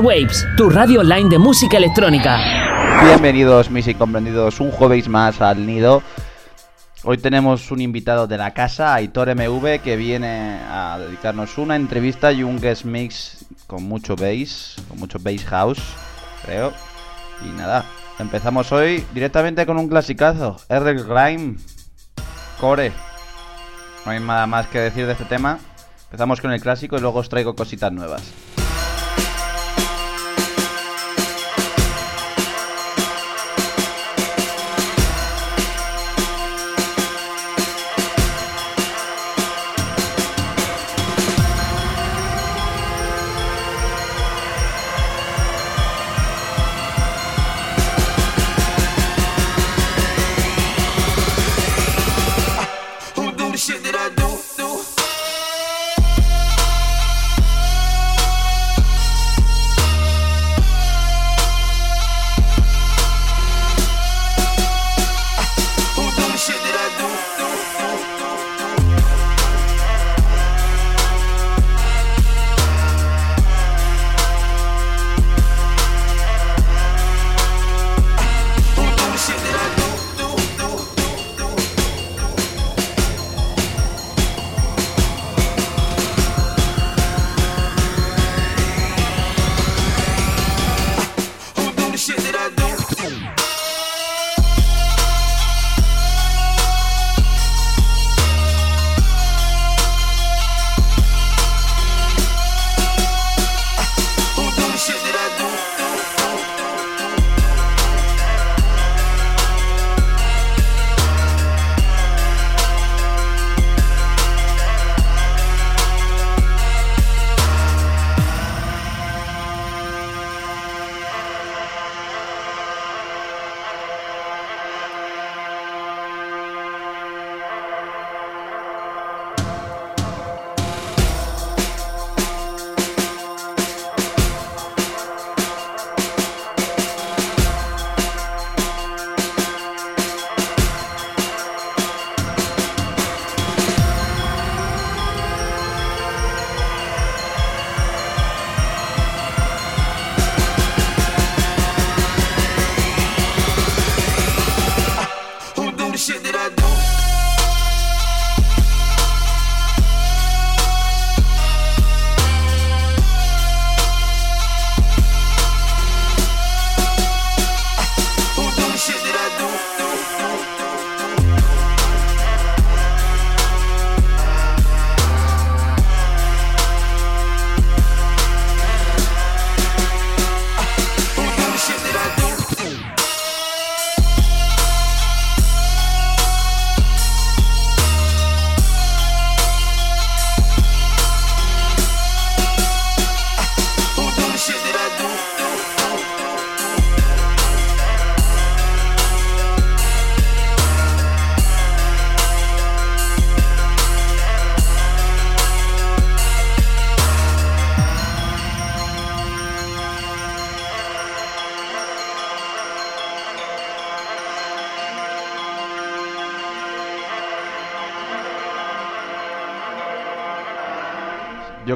Waves, tu radio online de música electrónica. Bienvenidos mis incomprendidos un jueves más al nido. Hoy tenemos un invitado de la casa, Aitor MV, que viene a dedicarnos una entrevista y un guest mix con mucho bass, con mucho bass house, creo. Y nada, empezamos hoy directamente con un clasicazo, R. Grime, Core. No hay nada más que decir de este tema. Empezamos con el clásico y luego os traigo cositas nuevas.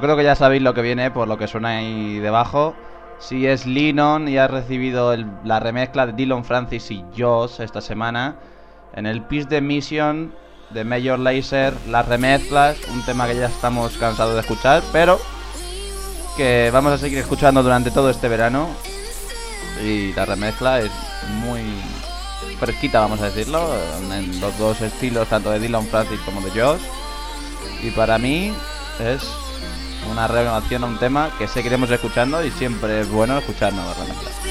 Creo que ya sabéis lo que viene por lo que suena ahí debajo. Si es Linon y ha recibido la remezcla de Dylan Francis y Joss esta semana. En el Peace de Mission de Major Laser, las remezclas, un tema que ya estamos cansados de escuchar, pero que vamos a seguir escuchando durante todo este verano. Y la remezcla es muy fresquita, vamos a decirlo, en los dos estilos, tanto de Dylan Francis como de Joss. Y para mí es una renovación a un tema que seguiremos escuchando y siempre es bueno escucharnos Pues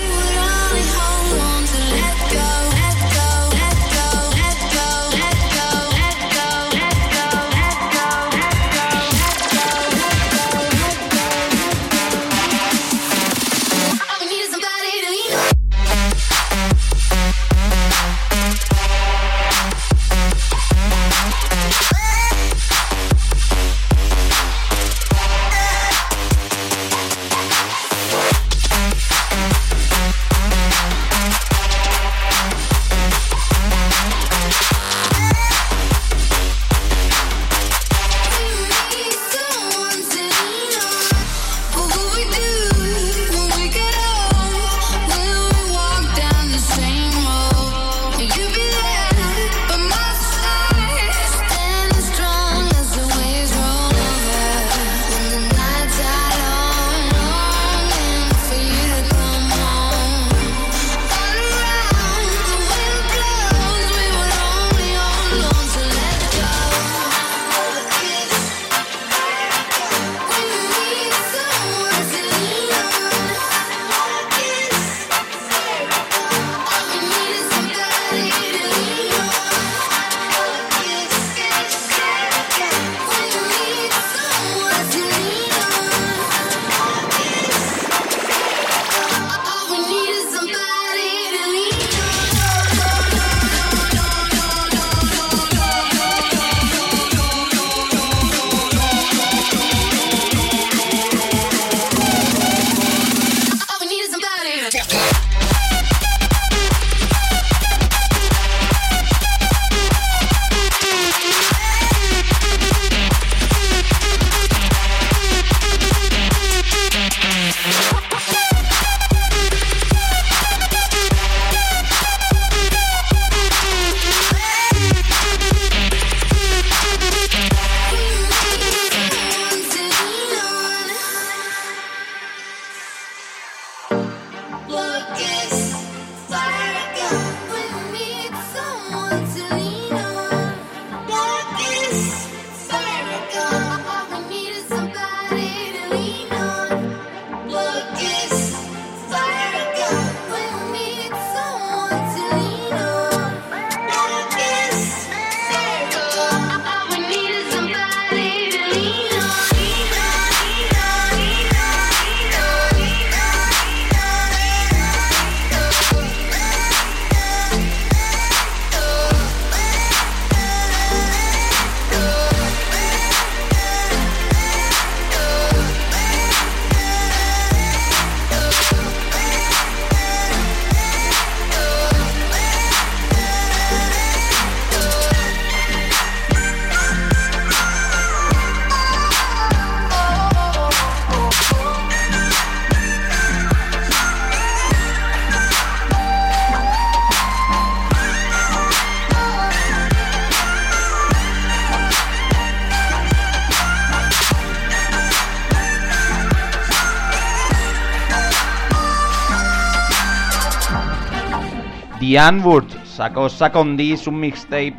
Ian Wood sacó Second Dis, un mixtape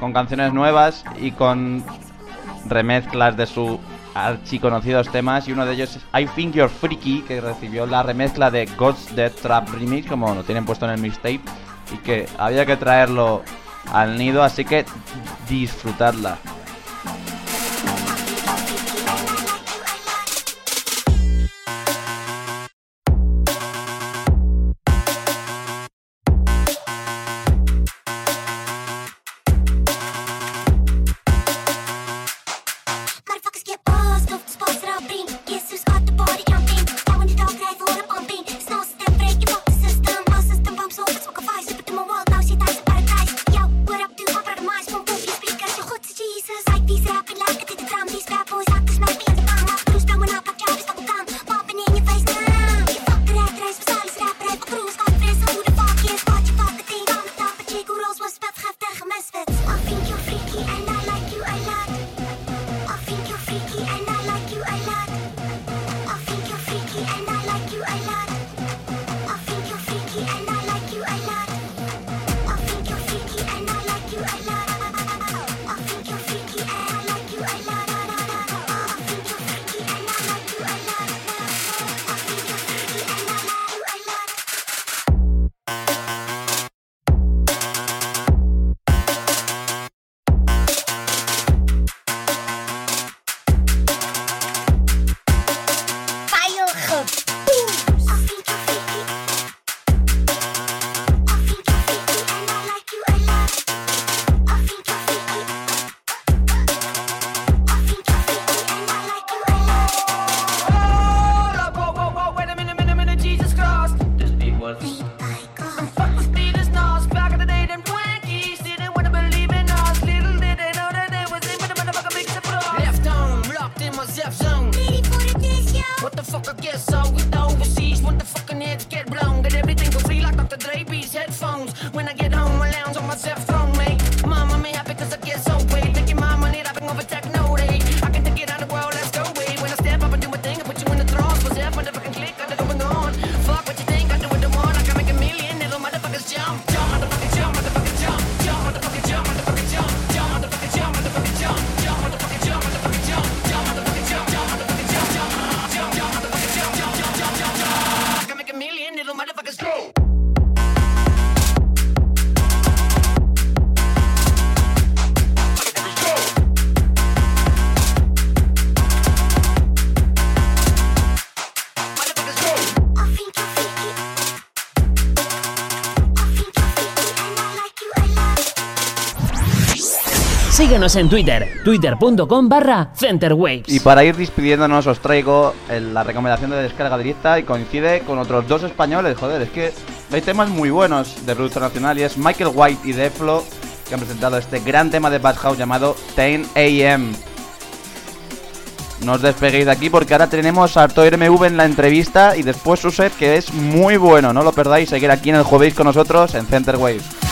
con canciones nuevas y con remezclas de sus archiconocidos temas. Y uno de ellos es I Think You're Freaky, que recibió la remezcla de God's Death Trap Remix, como lo tienen puesto en el mixtape, y que había que traerlo al nido, así que disfrutadla. Síguenos en Twitter, twitter.com barra centerwaves. Y para ir despidiéndonos os traigo eh, la recomendación de descarga directa y coincide con otros dos españoles. Joder, es que hay temas muy buenos de producto nacional y es Michael White y Deflo que han presentado este gran tema de Bad House llamado 10 AM. No os despeguéis de aquí porque ahora tenemos a Artoir MV en la entrevista y después su set que es muy bueno. No lo perdáis, seguir aquí en el jueves con nosotros en Center Waves.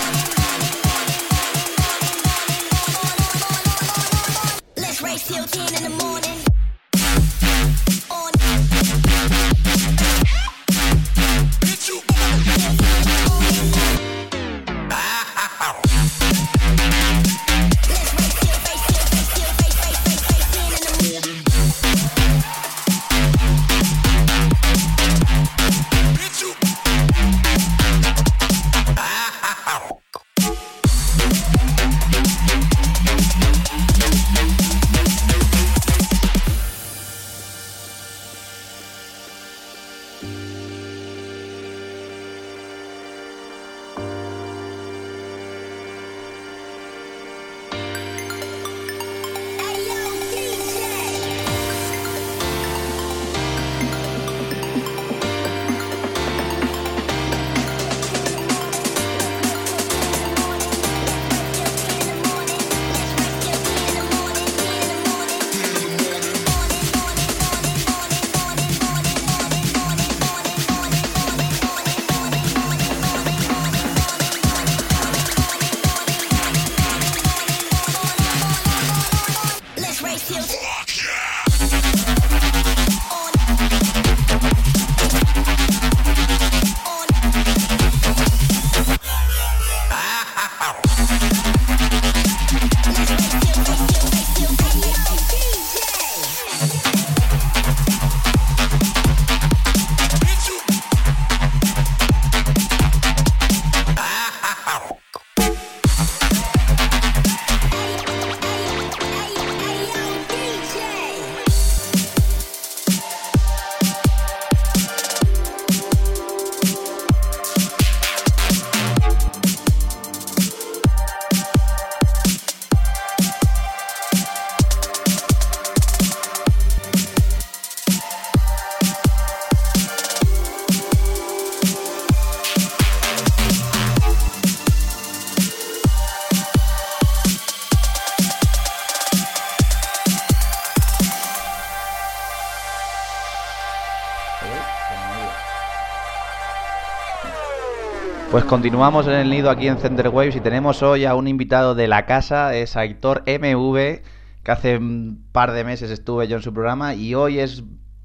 Continuamos en el nido aquí en Center Waves y tenemos hoy a un invitado de la casa, es Aitor MV, que hace un par de meses estuve yo en su programa y hoy es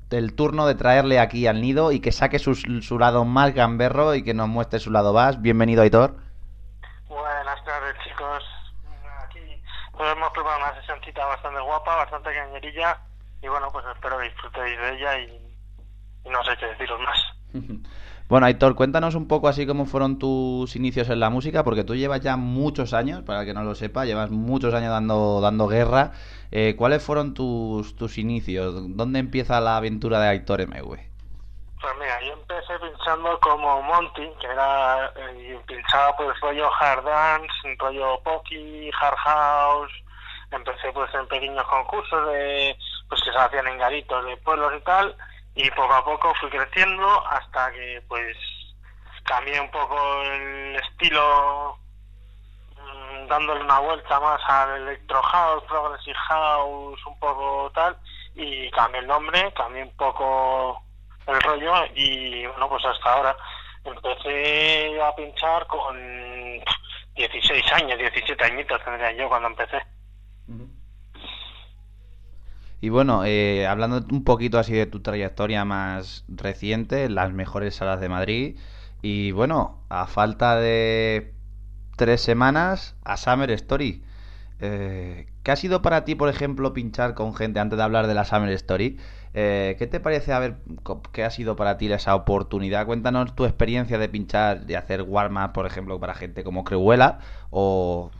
el turno de traerle aquí al nido y que saque su, su lado más gamberro y que nos muestre su lado más. Bienvenido Aitor. Buenas tardes, chicos. Aquí hemos preparado una sesioncita bastante guapa, bastante cañerilla. Y bueno, pues espero que disfrutéis de ella y, y no sé qué deciros más. Bueno, Aitor, cuéntanos un poco así cómo fueron tus inicios en la música, porque tú llevas ya muchos años, para el que no lo sepa, llevas muchos años dando, dando guerra. Eh, ¿Cuáles fueron tus, tus inicios? ¿Dónde empieza la aventura de Aitor MV? Pues mira, yo empecé pinchando como Monty, que era, eh, pinchaba pues rollo hard dance, rollo pocky, hard house. Empecé pues en pequeños concursos de, pues que se hacían en garitos de pueblos y tal. Y poco a poco fui creciendo hasta que pues cambié un poco el estilo mm, dándole una vuelta más al electro house, progressive house, un poco tal, y cambié el nombre, cambié un poco el rollo y bueno, pues hasta ahora empecé a pinchar con 16 años, 17 añitos tendría yo cuando empecé. Y bueno, eh, hablando un poquito así de tu trayectoria más reciente, en las mejores salas de Madrid. Y bueno, a falta de tres semanas, a Summer Story. Eh, ¿Qué ha sido para ti, por ejemplo, pinchar con gente antes de hablar de la Summer Story? Eh, ¿Qué te parece haber, qué ha sido para ti esa oportunidad? Cuéntanos tu experiencia de pinchar, de hacer warm-up, por ejemplo, para gente como Creuela o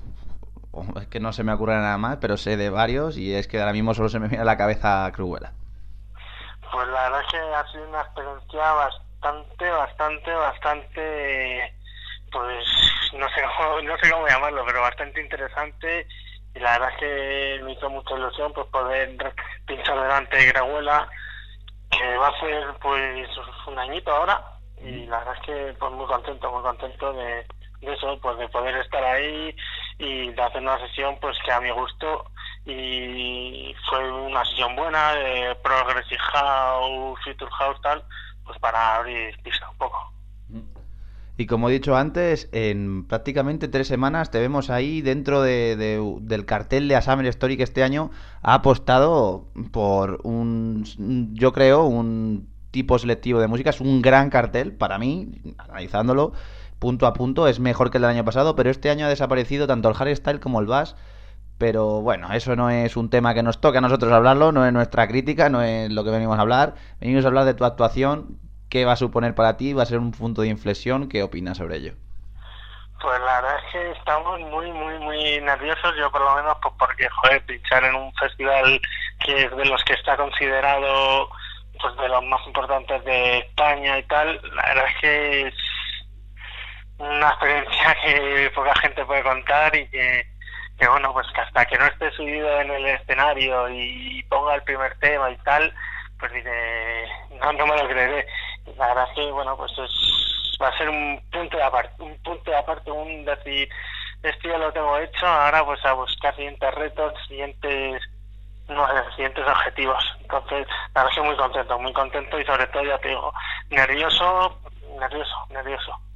es que no se me ocurre nada más, pero sé de varios y es que ahora mismo solo se me viene a la cabeza Creuela. Pues la verdad es que ha sido una experiencia bastante, bastante, bastante, pues no sé cómo, no sé cómo llamarlo, pero bastante interesante y la verdad es que me hizo mucha ilusión pues poder pinchar delante de Greguela, que va a ser pues un añito ahora y la verdad es que pues muy contento, muy contento de, de eso, pues de poder estar ahí y de hacer una sesión pues que a mi gusto y fue una sesión buena de Progressive House, Future House tal, pues para abrir pista un poco. Y como he dicho antes, en prácticamente tres semanas te vemos ahí dentro de, de- del cartel de A Summer Story que este año ha apostado por un, yo creo, un tipo selectivo de música. Es un gran cartel para mí, analizándolo punto a punto, es mejor que el del año pasado, pero este año ha desaparecido tanto el hardstyle como el bass. Pero bueno, eso no es un tema que nos toque a nosotros hablarlo, no es nuestra crítica, no es lo que venimos a hablar. Venimos a hablar de tu actuación, qué va a suponer para ti, va a ser un punto de inflexión, ¿qué opinas sobre ello? Pues la verdad es que estamos muy, muy, muy nerviosos, yo por lo menos, pues porque, joder, pinchar en un festival que es de los que está considerado pues de los más importantes de España y tal, la verdad es que una experiencia que poca gente puede contar y que, bueno, pues que hasta que no esté subido en el escenario y ponga el primer tema y tal, pues dice, no, no me lo creeré. Y La verdad es que, bueno, pues es, va a ser un punto de aparte, un punto de aparte, un decir, esto ya lo tengo hecho, ahora pues a buscar siguientes retos, siguientes, no sé, siguientes objetivos. Entonces, la verdad es que muy contento, muy contento y sobre todo, ya te digo, nervioso, nervioso, nervioso.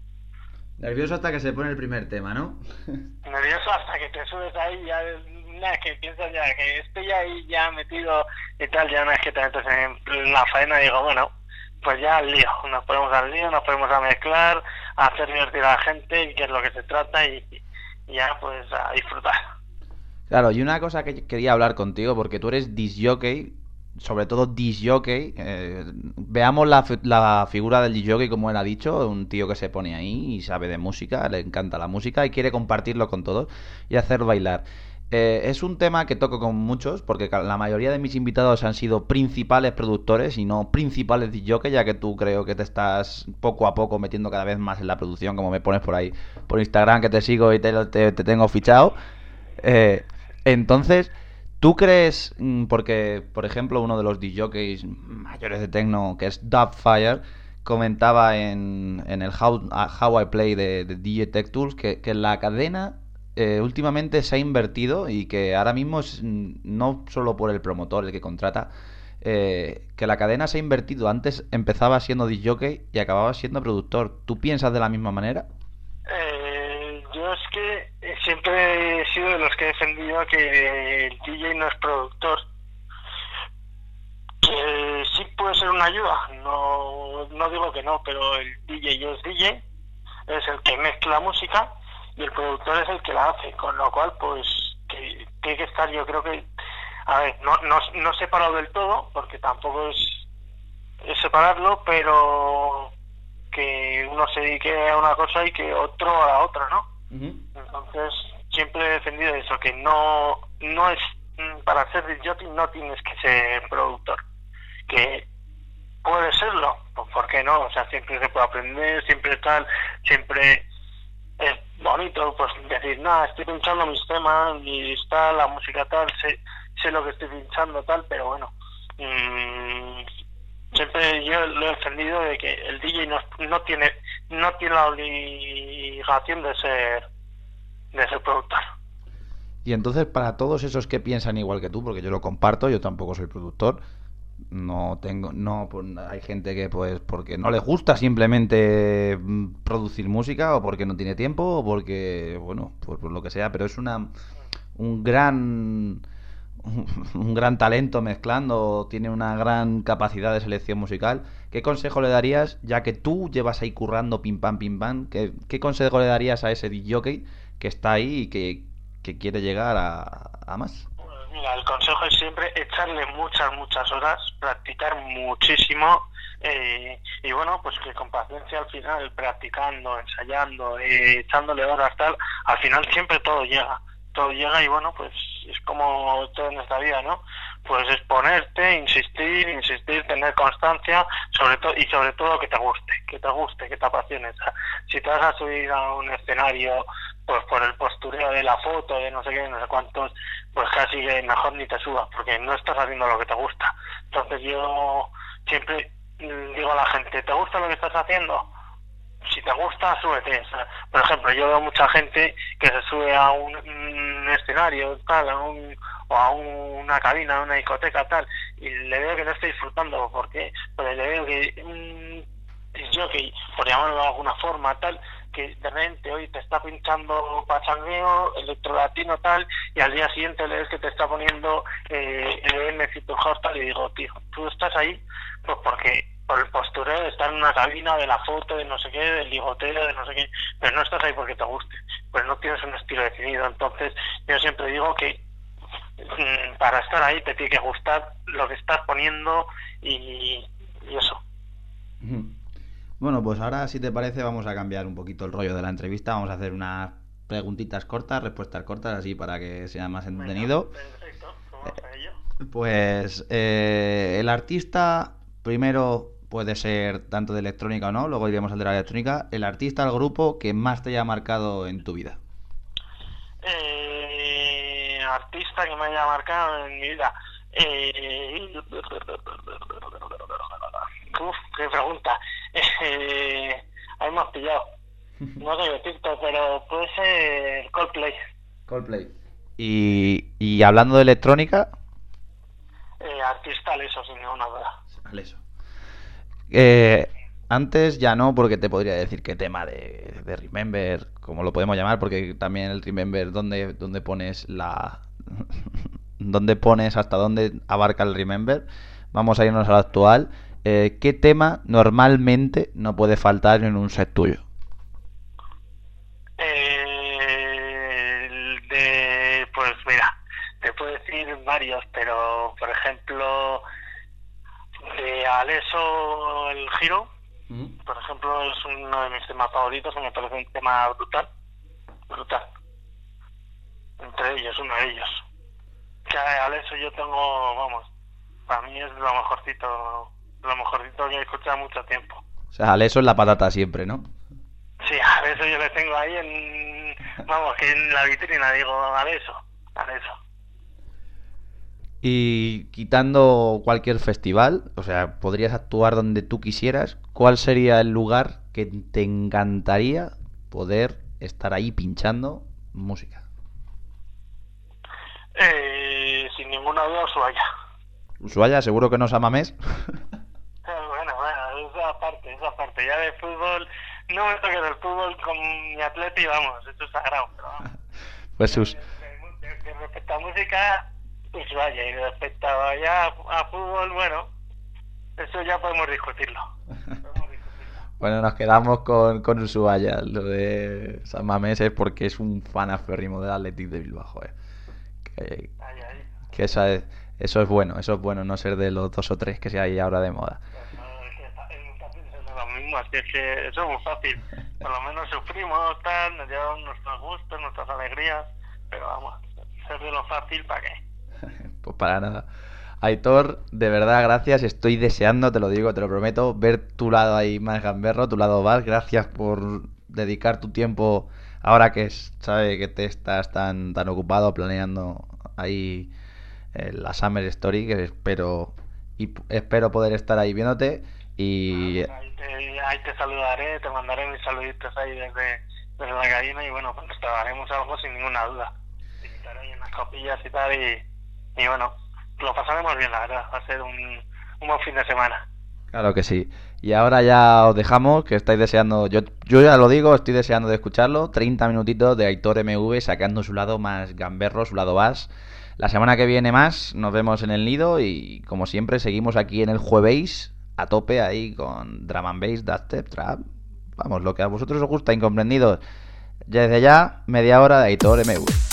Nervioso hasta que se pone el primer tema, ¿no? nervioso hasta que te subes ahí ya una que piensas ya que estoy ahí ya metido y tal ya una vez que te metes en la faena digo bueno pues ya al lío nos ponemos al lío nos ponemos a mezclar a hacer divertir a la gente y qué es lo que se trata y, y ya pues a disfrutar Claro, y una cosa que quería hablar contigo, porque tú eres disjockey, sobre todo disjockey. eh, veamos la, la figura del disjockey, como él ha dicho, un tío que se pone ahí y sabe de música, le encanta la música y quiere compartirlo con todos y hacer bailar. Eh, es un tema que toco con muchos, porque la mayoría de mis invitados han sido principales productores y no principales disjockey, ya que tú creo que te estás poco a poco metiendo cada vez más en la producción, como me pones por ahí por Instagram, que te sigo y te, te- te tengo fichado. Eh, entonces, ¿tú crees, mm, porque por ejemplo uno de los DJs mayores de techno, que es Dubfire, comentaba en, en el How, a How I Play de, DJ Tech Tools que, que la cadena eh, últimamente se ha invertido y que ahora mismo es mm, no solo por el promotor el que contrata, eh, que la cadena se ha invertido. Antes empezaba siendo DJ y acababa siendo productor. ¿Tú piensas de la misma manera? Yo es que eh, siempre he sido de los que he defendido que el DJ no es productor. Que sí puede ser una ayuda, no, no digo que no, pero el DJ es DJ, es el que mezcla música y el productor es el que la hace, con lo cual pues que tiene que estar yo creo que, a ver, no, no, no separado del todo, porque tampoco es, es separarlo, pero que uno se dedique a una cosa y que otro a la otra, ¿no? Entonces, siempre he defendido eso, que no, no es, para ser jockey no tienes que ser productor, que puede serlo, pues ¿por qué no? O sea, siempre se puede aprender, siempre tal, siempre es bonito, pues decir, nada, estoy pinchando mis temas, está la música tal, sé, sé lo que estoy pinchando tal, pero bueno, mm, siempre yo lo he defendido de que el DJ no, no tiene no tiene la obligación de ser de ser productor. Y entonces, para todos esos que piensan igual que tú, porque yo lo comparto, yo tampoco soy productor, no tengo, no, pues, hay gente que pues porque no le gusta simplemente mm, producir música o porque no tiene tiempo o porque, bueno, pues por lo que sea, pero es una, un gran, un gran talento mezclando, tiene una gran capacidad de selección musical. ¿Qué consejo le darías, ya que tú llevas ahí currando pim pam pim pam, ¿qué, qué consejo le darías a ese DJ que está ahí y que, que quiere llegar a, a más? El consejo es siempre echarle muchas, muchas horas, practicar muchísimo eh, y bueno, pues que con paciencia al final, practicando, ensayando, eh, echándole horas tal, al final siempre todo llega, todo llega y bueno, pues es como todo en esta vida, ¿no? Pues exponerte, insistir, insistir, tener constancia, sobre todo y sobre todo que te guste, que te guste, que te apasione. O sea, si te vas a subir a un escenario pues por el postureo de la foto, de no sé qué, no sé cuántos, pues casi que mejor ni te subas, porque no estás haciendo lo que te gusta. Entonces yo siempre digo a la gente, ¿te gusta lo que estás haciendo? Si te gusta, súbete. Por ejemplo, yo veo mucha gente que se sube a un, escenario, tal, a un, o a un- una cabina, a una discoteca, tal, y le veo que no está disfrutando. Porque le veo que un jockey, por llamarlo de alguna forma, tal, que de repente hoy te está pinchando pachangueo, electrolatino tal, y al día siguiente le ves que te está poniendo eh, House tal, y digo, tío, tú estás ahí pues porque por el postureo de estar en una cabina de la foto, de no sé qué, del ligoteo, de no sé qué, pero no estás ahí porque te guste, pues no tienes un estilo definido. Entonces, yo siempre digo que mm, para estar ahí te tiene que gustar lo que estás poniendo y, y eso. Bueno, pues ahora, si te parece, vamos a cambiar un poquito el rollo de la entrevista. Vamos a hacer unas preguntitas cortas, respuestas cortas, así para que sea más entretenido. Perfecto, vamos a ello. Pues eh, el artista, primero puede ser tanto de electrónica o no, luego iremos al de la electrónica. El artista, el grupo que más te haya marcado en tu vida. Eh, artista que me haya marcado en mi vida. Eh, uf, qué pregunta. Eh, ahí me has pillado. No sé decirte, pero puede ser Coldplay. Coldplay. Y, y hablando de electrónica, Eh, artista leso, sin ninguna duda. eso. Eh, antes ya no, porque te podría decir qué tema de, Remember, como lo podemos llamar, porque también el Remember, ¿dónde, dónde pones la. ¿Dónde pones hasta dónde abarca el Remember? Vamos a irnos al actual. Eh, ¿Qué tema normalmente no puede faltar en un set tuyo? Eh, pues mira, te puedo decir varios, pero por ejemplo, de Aleso el giro, por ejemplo, es uno de mis temas favoritos, que me parece un tema brutal, brutal. Entre ellos, uno de ellos. Que Aleso yo tengo, vamos, para mí es lo mejorcito, lo mejorcito que he escuchado mucho tiempo. O sea, al eso es la patata siempre, ¿no? Sí, a eso yo le tengo ahí en, vamos, que en la vitrina digo, a eso, a eso. Y quitando cualquier festival, o sea, podrías actuar donde tú quisieras, ¿cuál sería el lugar que te encantaría poder estar ahí pinchando música? Eh, sin ninguna duda, Ushuaia. Ushuaia, seguro que no es Amamés. Eh, Bueno, bueno, esa parte, esa parte. Ya de fútbol no me toques el fútbol con mi atleti, vamos, esto es sagrado. Pero vamos. Pues sus... Respecto a música, pues vaya, y respecto a, ya a fútbol, bueno, eso ya podemos discutirlo. Podemos discutirlo. Bueno, nos quedamos con, con Ushuaia. Lo de San Mamés es porque es un fan aférrimo del Athletic de Bilbao, joder. Que, Ay, ay. que esa es- eso es bueno, eso es bueno, no ser de los dos o tres que se hay ahora de moda. No, es que es muy fácil ser de los mismos, así es que eso es muy fácil. Por lo menos sufrimos, tal, nos llevamos nuestros gustos, nuestras alegrías, pero vamos, ser de lo fácil, ¿para qué? Pues para nada. Aitor, de verdad, gracias. Estoy deseando, te lo digo, te lo prometo, ver tu lado ahí más gamberro, tu lado Val. Gracias por dedicar tu tiempo ahora que sabe que te estás tan, tan ocupado planeando ahí eh, la Summer Story, que espero y espero poder estar ahí viéndote y Ahí te, ahí te saludaré, te mandaré mis saluditos ahí desde, la cabina y bueno, pues trabajaremos algo sin ninguna duda. Te invitaré ahí unas copillas y tal y, y bueno, lo pasaremos bien, la verdad, va a ser un, un buen fin de semana. Claro que sí. Y ahora ya os dejamos, que estáis deseando, yo, yo ya lo digo, estoy deseando de escucharlo. 30 minutitos de Aitor MV sacando su lado más gamberro, su lado bass. La semana que viene más, nos vemos en el nido y como siempre seguimos aquí en el jueves a tope ahí con drum and bass, dubstep, trap. Vamos, lo que a vosotros os gusta, incomprendidos. Ya Desde ya, media hora de Aitor MV.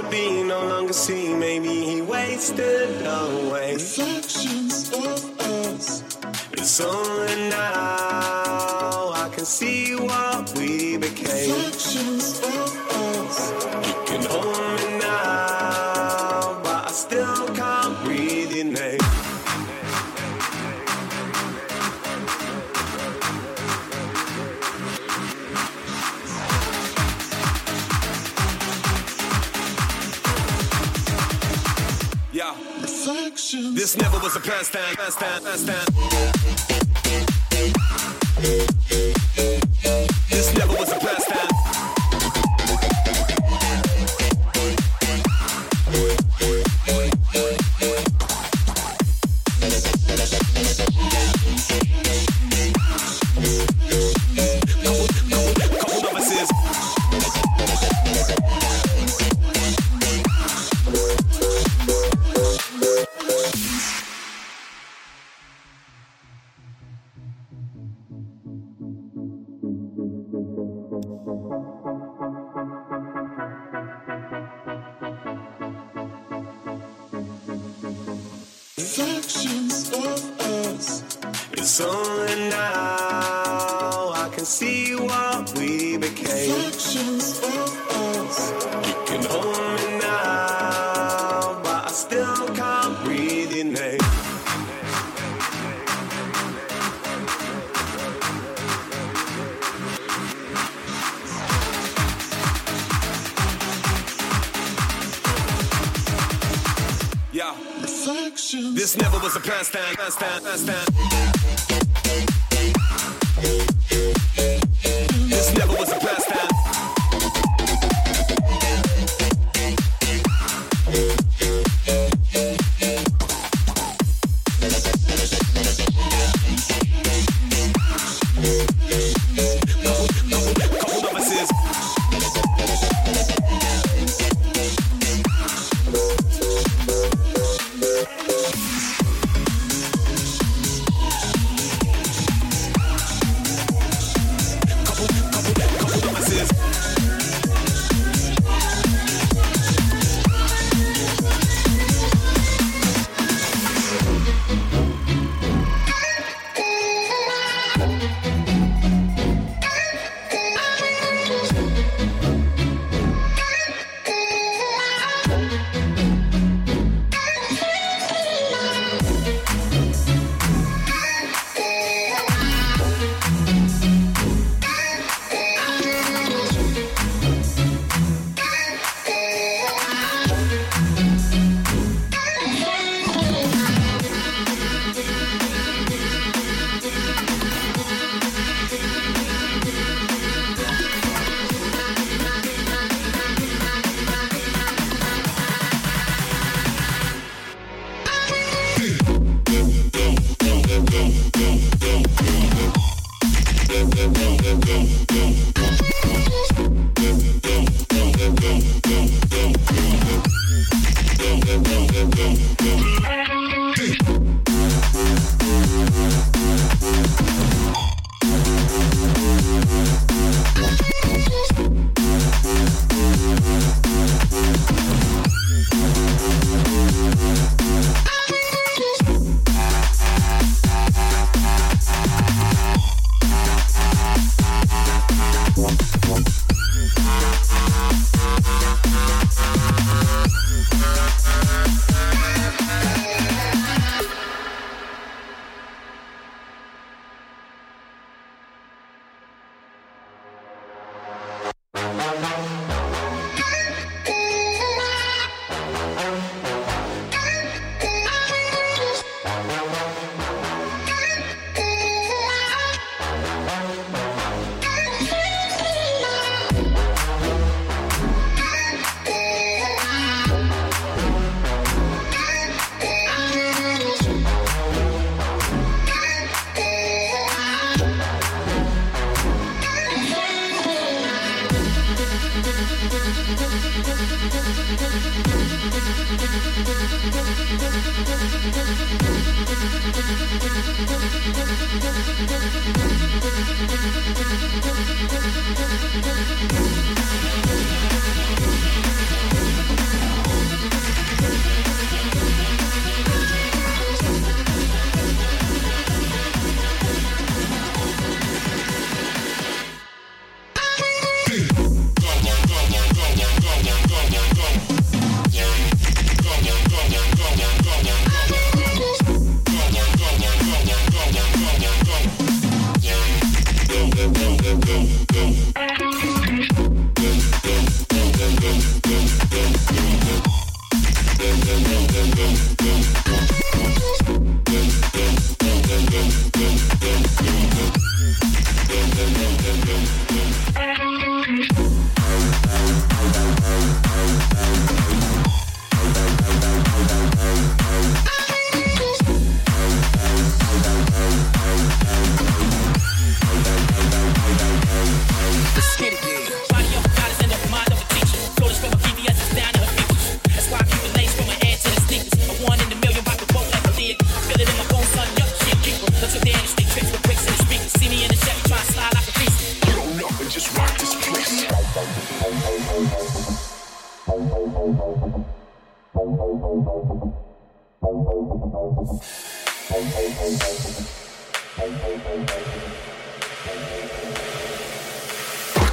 To be, no longer seen. Maybe he wasted away. Reflections of us. It's only now I can see was a pastime, pastime, pastime.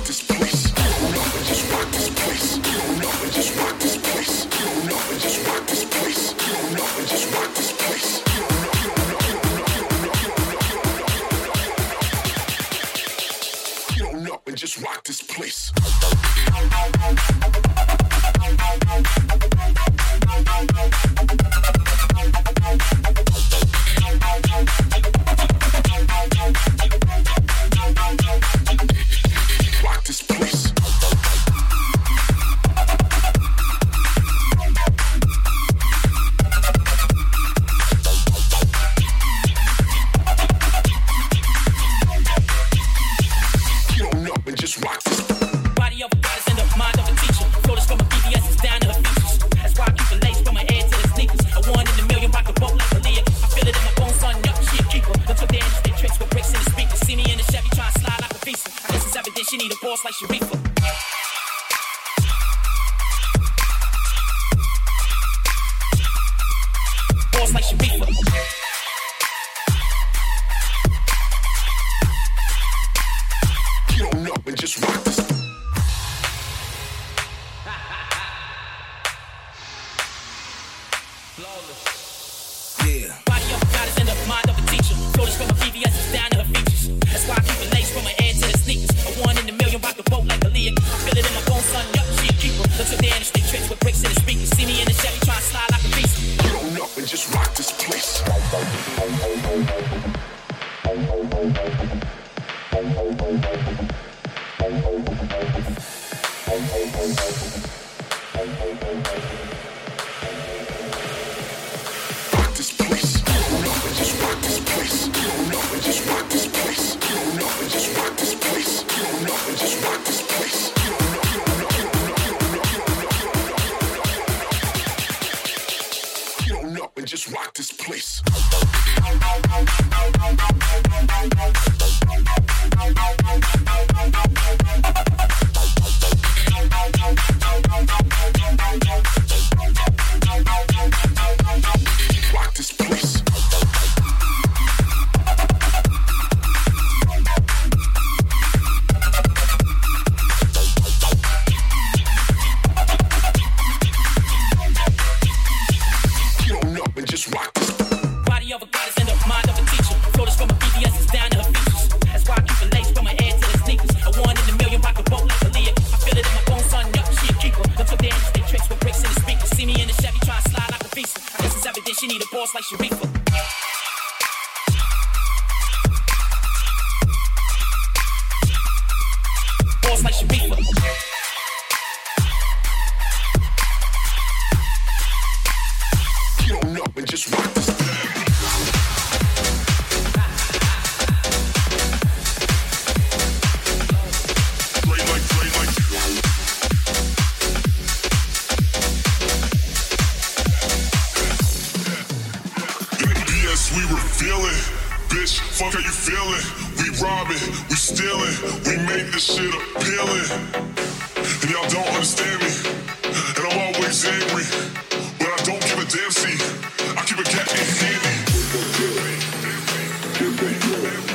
this place. Just rock this place. Just rock this place. Big Room.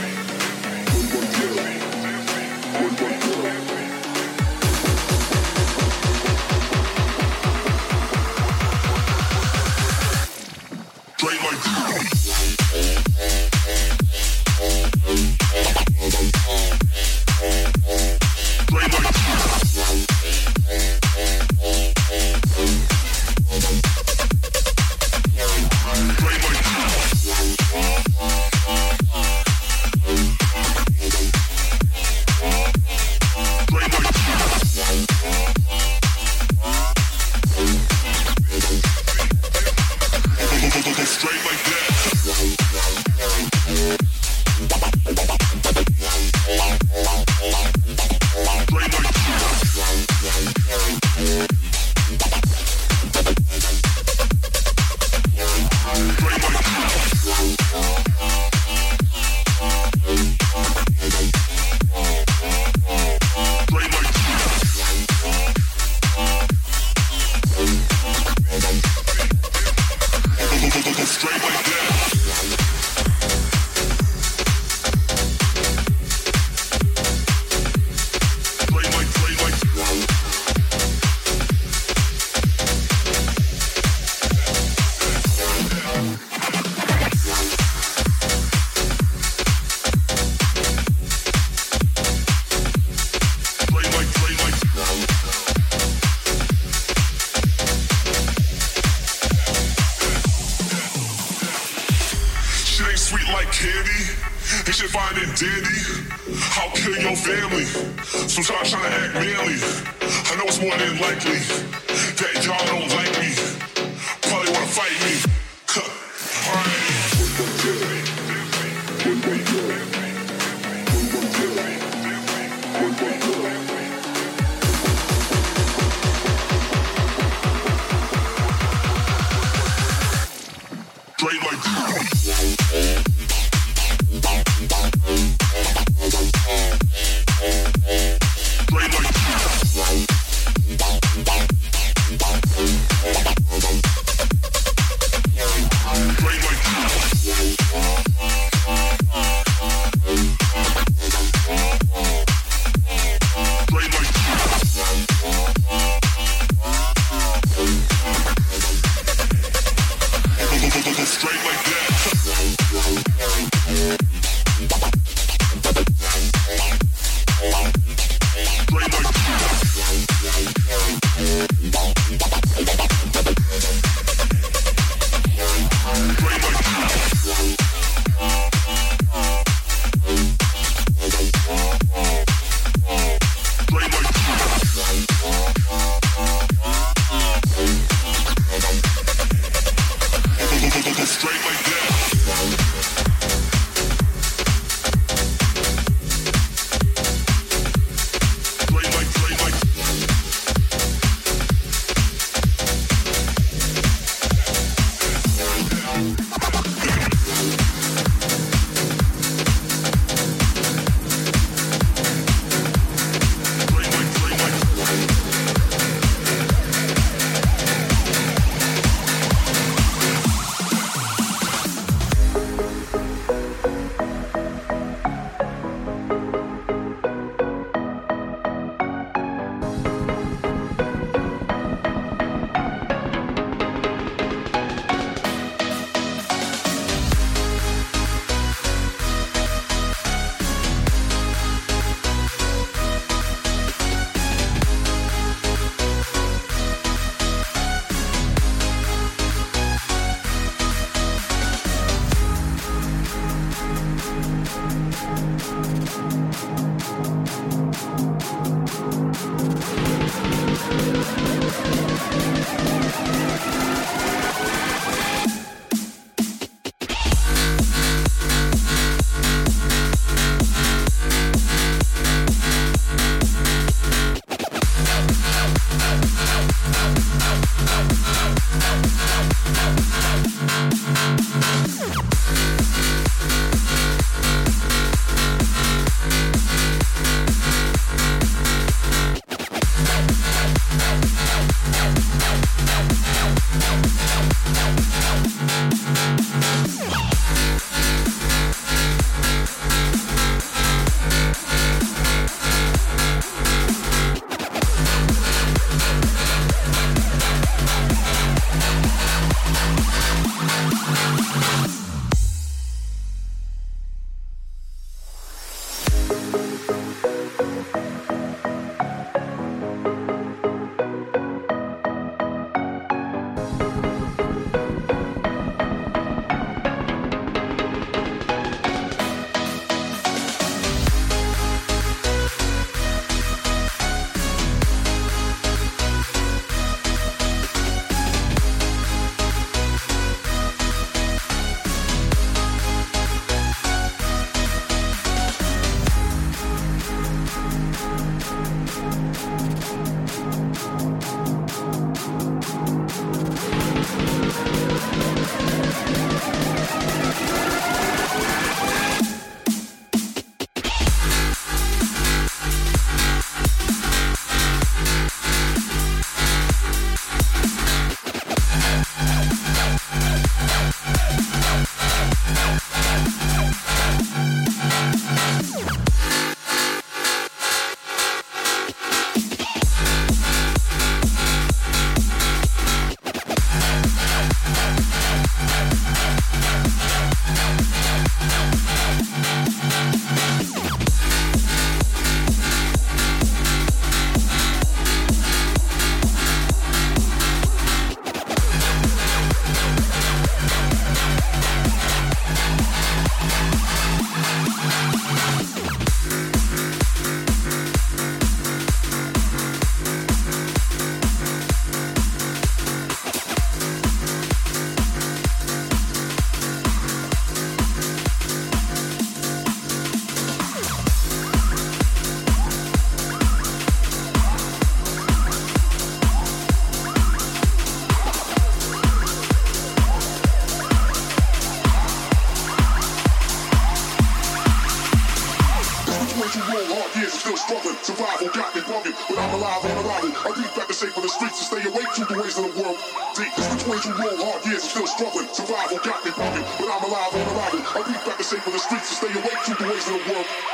Really? I know it's more than likely that y'all don't like on the back I deep practice shape for the streets to stay awake to the ways of the world. Deep, it's between two long hard years, still struggling. Survival got me bugging, but I'm alive on the lottery. I beat back the shape for the streets to stay awake to the ways of the world.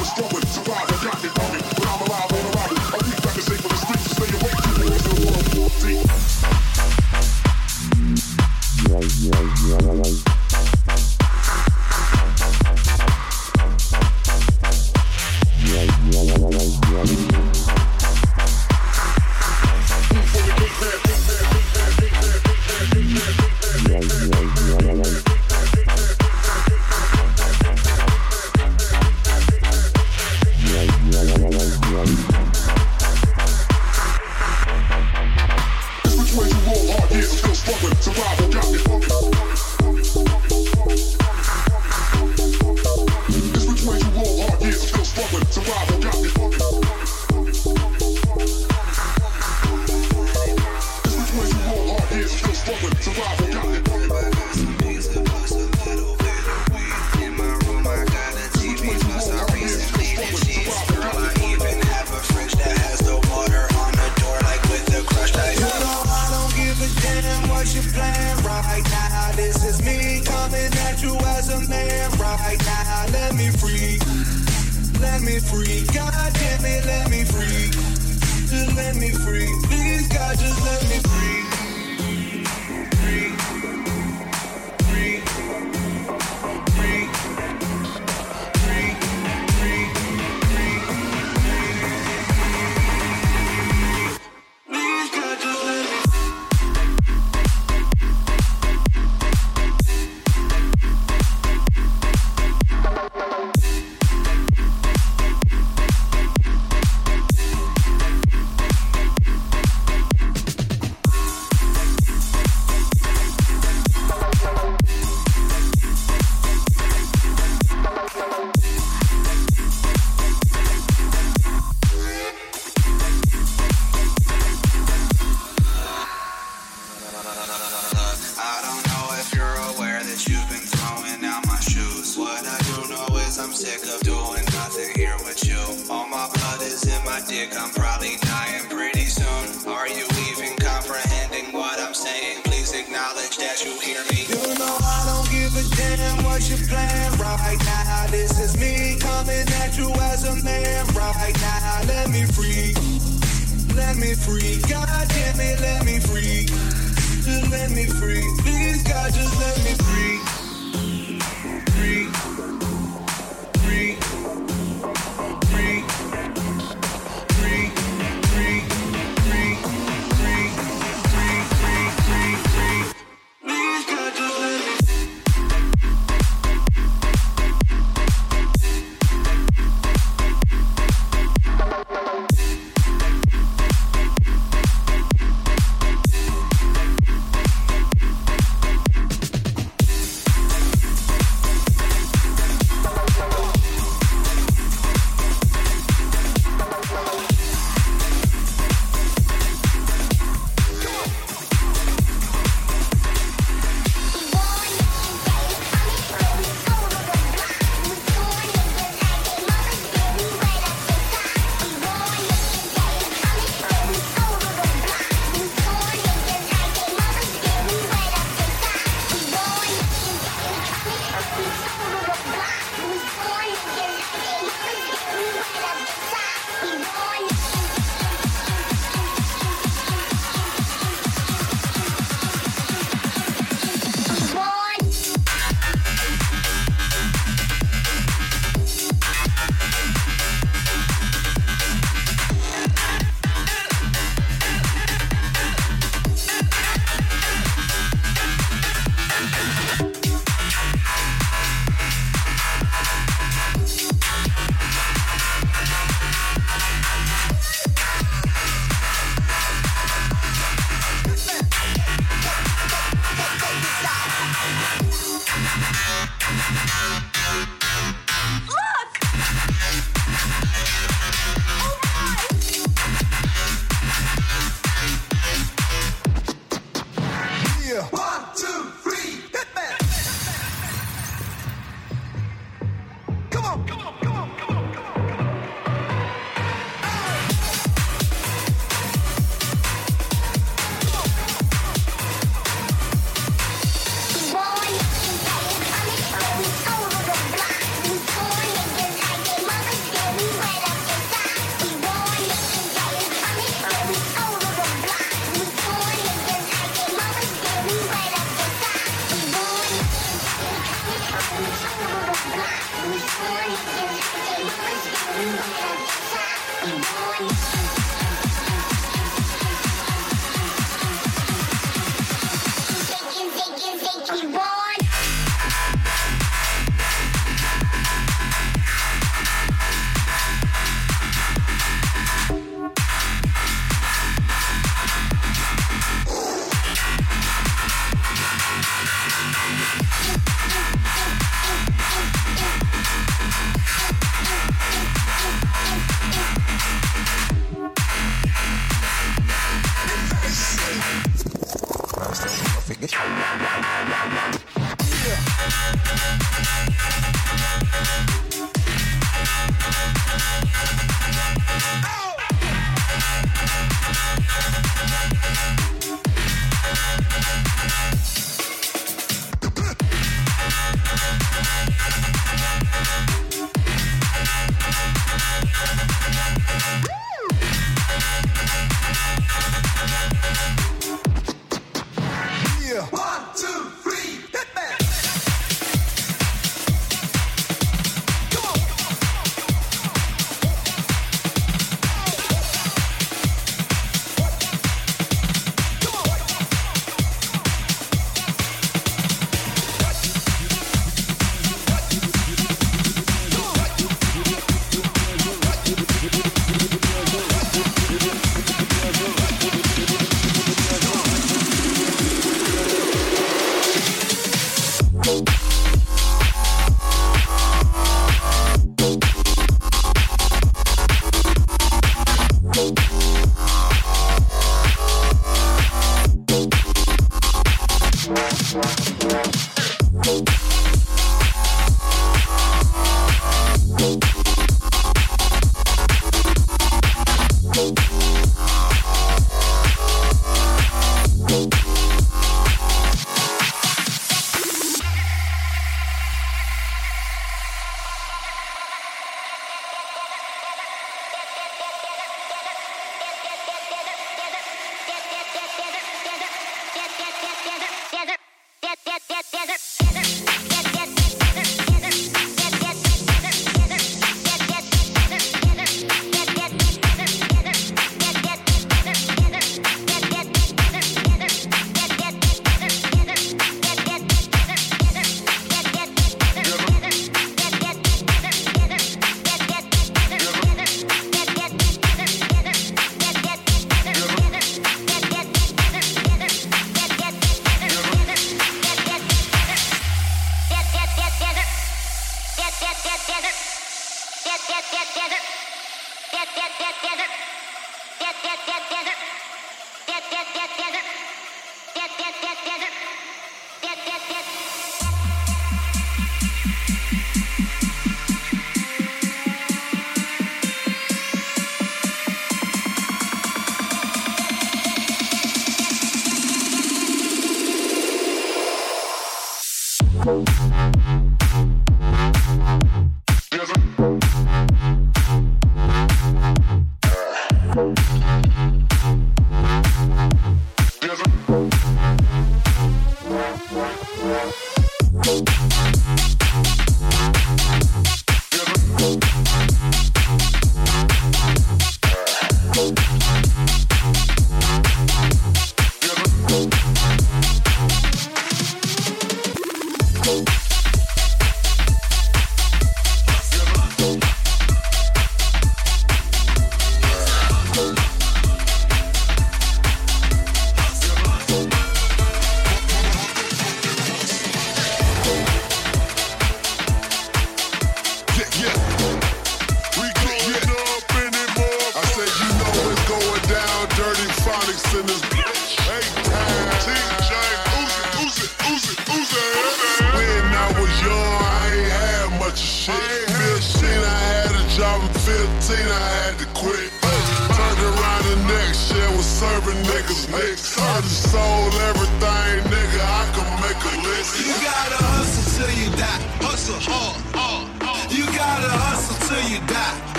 Just do it, survive die.